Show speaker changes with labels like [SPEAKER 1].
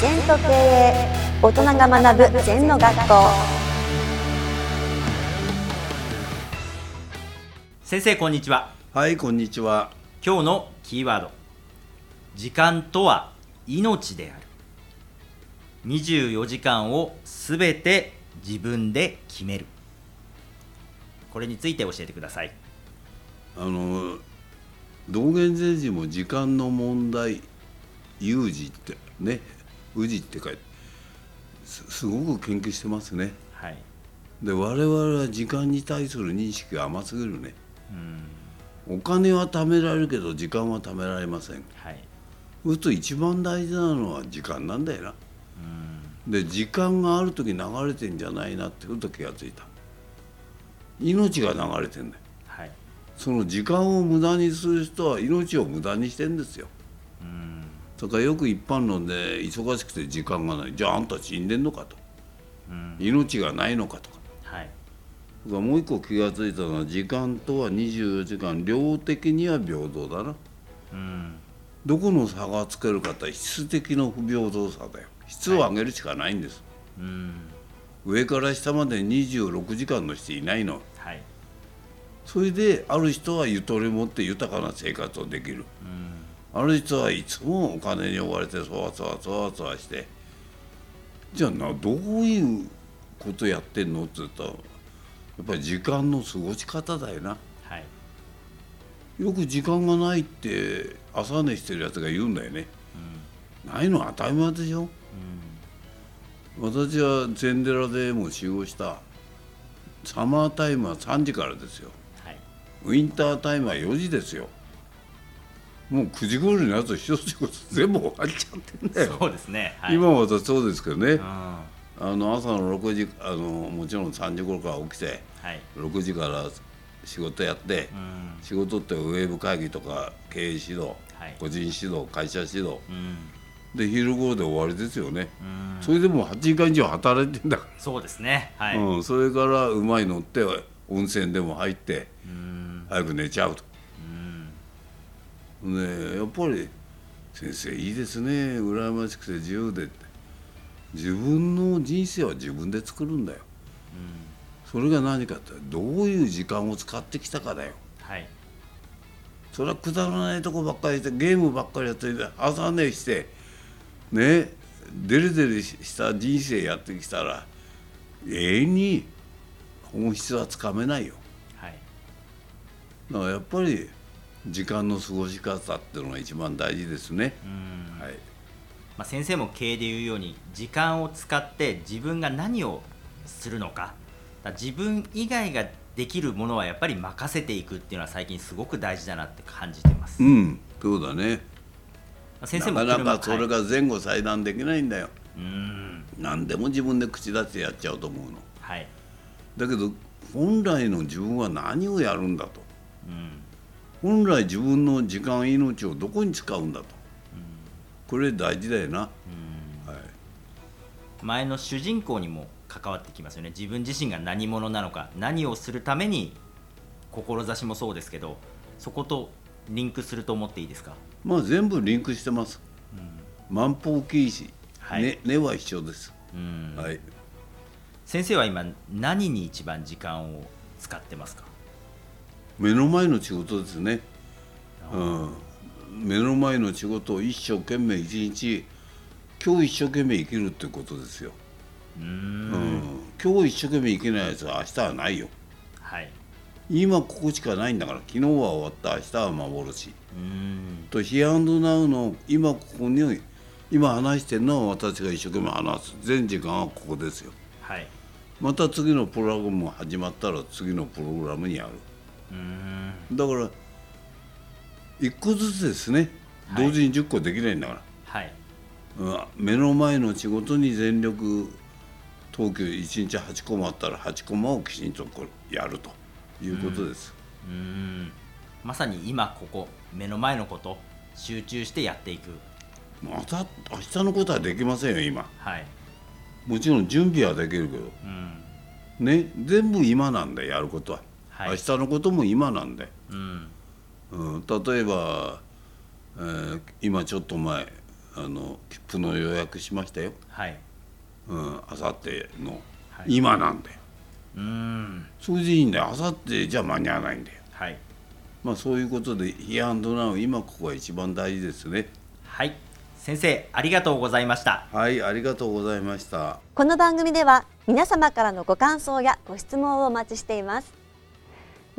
[SPEAKER 1] 全と経営大人が学ぶ全の学校。
[SPEAKER 2] 先生こんにちは。
[SPEAKER 3] はい、こんにちは。
[SPEAKER 2] 今日のキーワード。時間とは命である。24時間をすべて自分で決める。これについて教えてください。
[SPEAKER 3] あの道元禅師も時間の問題有事ってね宇治って書いてすすごく研究してますね。
[SPEAKER 2] はい。
[SPEAKER 3] で我々は時間に対する認識が甘すぎるね。
[SPEAKER 2] うん。
[SPEAKER 3] お金は貯められるけど時間は貯められません。
[SPEAKER 2] はい。
[SPEAKER 3] そうすると一番大事なのは時間なんだよな。
[SPEAKER 2] うん。
[SPEAKER 3] で時間がある時流れてんじゃないなってふと気がついた。命が流れてんだよ。
[SPEAKER 2] はい。
[SPEAKER 3] その時間を無駄にする人は命を無駄にしてんですよ
[SPEAKER 2] うん
[SPEAKER 3] だからよく一般論で忙しくて時間がない。じゃああんた死んでんのかと。
[SPEAKER 2] うん。
[SPEAKER 3] 命がないのかとか。
[SPEAKER 2] はい。
[SPEAKER 3] だからもう一個気が付いたのは時間とは24時間。量的には平等だな。
[SPEAKER 2] うん。
[SPEAKER 3] どこの差がつけるかって質的の不平等さだよ。質を上げるしかないんです、
[SPEAKER 2] うん。
[SPEAKER 3] 上から下まで26時間の人いないの。
[SPEAKER 2] はい。
[SPEAKER 3] それである人はゆとり持って豊かな生活をできる。
[SPEAKER 2] うん
[SPEAKER 3] ある人はいつもお金に追われてそわそわそわそわしてじゃあなどういうことやってんの？って言ったらやっぱり時間の過ごし方だよな。
[SPEAKER 2] はい。
[SPEAKER 3] よく時間がないって朝寝してるやつが言うんだよね。ないのは当たり前でしょ。私は禅寺でも使用した。サマータイムは3時からですよ。
[SPEAKER 2] はい。
[SPEAKER 3] ウィンタータイムは4時ですよもう9時頃のやつ一つ仕事全部終わっちゃってんだよ。
[SPEAKER 2] そうですね。はい。
[SPEAKER 3] 今は私そうですけどね。
[SPEAKER 2] うん。は
[SPEAKER 3] あの朝の6時あのもちろん3時頃から起きて
[SPEAKER 2] い。
[SPEAKER 3] 6時から仕事やって
[SPEAKER 2] うん。
[SPEAKER 3] 仕事ってウェブ会議とか経営指導
[SPEAKER 2] はい。
[SPEAKER 3] 個人指導会社指導。
[SPEAKER 2] うん。
[SPEAKER 3] で昼頃で終わりですよね。
[SPEAKER 2] うん。
[SPEAKER 3] それでもう8時間以上働いてんだか
[SPEAKER 2] そうですね。はい。
[SPEAKER 3] ら、うん、それからうまいのって温泉でも入って
[SPEAKER 2] うん。
[SPEAKER 3] 早く寝ちゃうと。
[SPEAKER 2] うん
[SPEAKER 3] ねやっぱり先生いいですね。羨ましくて自由でって。自分の人生は自分で作るんだよ。それが何かってどういう時間を使ってきたかだよ。
[SPEAKER 2] はい。
[SPEAKER 3] それはくだらないとこばっかりしてゲームばっかりやって朝寝してねデレデレした人生やってきたら永遠に本質はつかめないよ。
[SPEAKER 2] はい。
[SPEAKER 3] だからやっぱり時間の過ごし方っていうのが一番大事ですね、
[SPEAKER 2] うん。
[SPEAKER 3] はい。
[SPEAKER 2] まあ、先生も経営で言うように時間を使って自分が何をするのか。自分以外ができるものはやっぱり任せていくっていうのは最近すごく大事だなって感じてます、ま
[SPEAKER 3] うん、そうだね。
[SPEAKER 2] あ先生も
[SPEAKER 3] なかなかそれ
[SPEAKER 2] はい。
[SPEAKER 3] が前後裁断できないんだよ。
[SPEAKER 2] うん。
[SPEAKER 3] 何でも自分で口出してやっちゃうと思うの。
[SPEAKER 2] はい。
[SPEAKER 3] だけど本来の自分は何をやるんだと。
[SPEAKER 2] うん
[SPEAKER 3] 本来自分の時間命をどこに使うんだと。これ大事だよな。はい。
[SPEAKER 2] 前の主人公にも関わってきますよね自分自身が何者なのか何をするために志もそうですけどそことリンクすると思っていいですか？
[SPEAKER 3] まあ全部リンクしてます。万法起意
[SPEAKER 2] はい
[SPEAKER 3] ね根は一緒です。
[SPEAKER 2] うん
[SPEAKER 3] はい。
[SPEAKER 2] 先生は今何に一番時間を使ってますか？
[SPEAKER 3] 目の前の仕事ですね。うん。目の前の仕事を一生懸命一日今日一生懸命生きるってことですよ。
[SPEAKER 2] う
[SPEAKER 3] ん。ん、今日一生懸命生きないやつは明日はないよ。
[SPEAKER 2] はい。
[SPEAKER 3] 今ここしかないんだから昨日は終わった明日は幻。
[SPEAKER 2] うーん。
[SPEAKER 3] とヒアンドナウの今ここに今話してるのは私が一生懸命話す。全時間はここですよ。
[SPEAKER 2] はい。
[SPEAKER 3] また次のプログラムが始まったら次のプログラムにやるだから一個ずつですね。
[SPEAKER 2] はい。
[SPEAKER 3] 同時に10個できないんだから、
[SPEAKER 2] はい。
[SPEAKER 3] うん。目の前の仕事に全力投球1日8コマあったら8コマをきちんとこうやるということです、
[SPEAKER 2] うーん。まさに今ここ目の前のこと集中してやっていく。
[SPEAKER 3] また明日のことはできませんよ今。
[SPEAKER 2] はい。
[SPEAKER 3] もちろん準備はできるけど。
[SPEAKER 2] うん。
[SPEAKER 3] ね。全部今なんだよやることは、
[SPEAKER 2] はい
[SPEAKER 3] 明日のことも今なんだよ、
[SPEAKER 2] うん。
[SPEAKER 3] うん、例えば、えー今ちょっと前あの切符の予約しましたよ。
[SPEAKER 2] はい。
[SPEAKER 3] うん。あさっての、
[SPEAKER 2] はい。
[SPEAKER 3] 今なんだよ
[SPEAKER 2] うーん。
[SPEAKER 3] それでいいんだよ。あさってじゃ間に合わないんだよ。
[SPEAKER 2] はい。
[SPEAKER 3] まあそういうことでヒアンドナウ今ここが一番大事ですね。
[SPEAKER 2] はい。先生ありがとうございました。
[SPEAKER 3] はいありがとうございました。
[SPEAKER 1] この番組では皆様からのご感想やご質問をお待ちしています